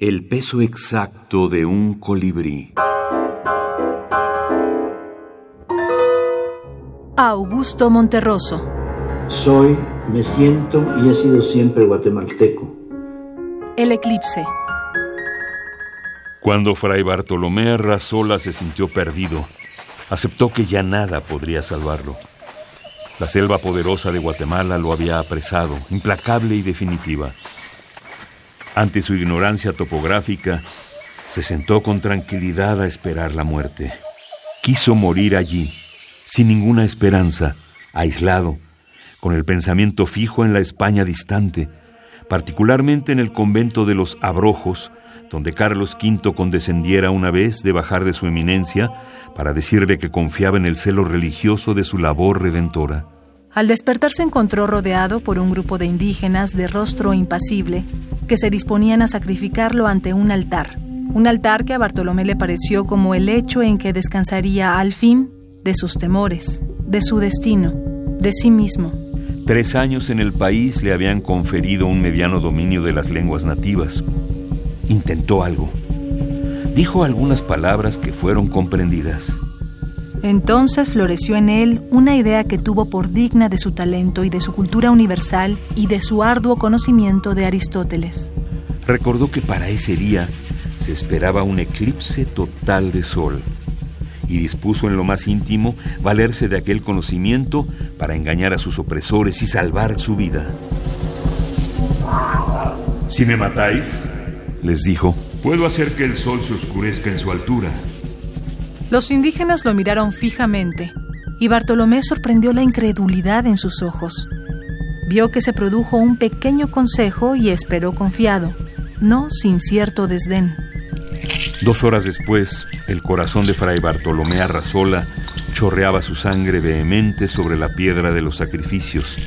El peso exacto de un colibrí. Augusto Monterroso. Soy, me siento y he sido siempre guatemalteco. El eclipse. Cuando Fray Bartolomé Arrasola se sintió perdido, aceptó que ya nada podría salvarlo. La selva poderosa de Guatemala lo había apresado, implacable y definitiva. Ante su ignorancia topográfica, se sentó con tranquilidad a esperar la muerte. Quiso morir allí, sin ninguna esperanza, aislado, con el pensamiento fijo en la España distante, particularmente en el convento de los Abrojos, donde Carlos V condescendiera una vez de bajar de su eminencia para decirle que confiaba en el celo religioso de su labor redentora. Al despertar se encontró rodeado por un grupo de indígenas de rostro impasible que se disponían a sacrificarlo ante un altar, un altar que a Bartolomé le pareció como el hecho en que descansaría al fin de sus temores, de su destino, de sí mismo. Tres años en el país le habían conferido un mediano dominio de las lenguas nativas. Intentó algo. Dijo algunas palabras que fueron comprendidas. Entonces floreció en él una idea que tuvo por digna de su talento y de su cultura universal y de su arduo conocimiento de Aristóteles. Recordó que para ese día se esperaba un eclipse total de sol y dispuso en lo más íntimo valerse de aquel conocimiento para engañar a sus opresores y salvar su vida. Si me matáis, les dijo, puedo hacer que el sol se oscurezca en su altura. Los indígenas lo miraron fijamente y Bartolomé sorprendió la incredulidad en sus ojos. Vio que se produjo un pequeño consejo y esperó confiado, no sin cierto desdén. Dos horas después, el corazón de Fray Bartolomé Arrasola chorreaba su sangre vehemente sobre la piedra de los sacrificios,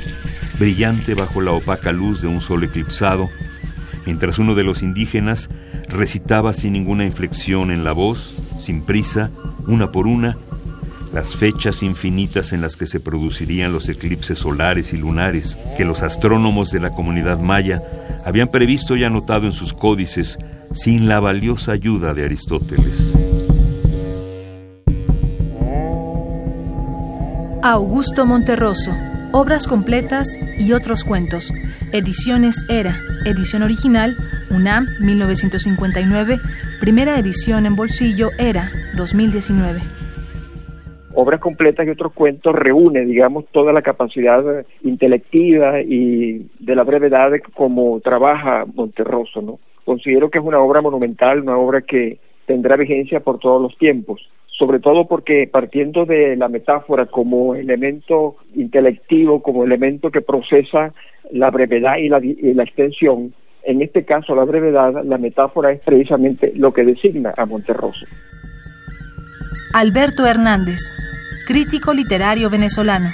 brillante bajo la opaca luz de un sol eclipsado, mientras uno de los indígenas recitaba sin ninguna inflexión en la voz, sin prisa, una por una, las fechas infinitas en las que se producirían los eclipses solares y lunares que los astrónomos de la comunidad maya habían previsto y anotado en sus códices sin la valiosa ayuda de Aristóteles. Augusto Monterroso, Obras completas y otros cuentos. Ediciones Era, edición original, UNAM 1959, primera edición en bolsillo Era 2019 obras completas y otros cuentos reúne, digamos, toda la capacidad intelectiva y de la brevedad como trabaja Monterroso, ¿no? Considero que es una obra monumental, una obra que tendrá vigencia por todos los tiempos, sobre todo porque partiendo de la metáfora como elemento intelectivo, como elemento que procesa la brevedad y la, y la extensión, en este caso la brevedad, la metáfora es precisamente lo que designa a Monterroso. Alberto Hernández, crítico literario venezolano.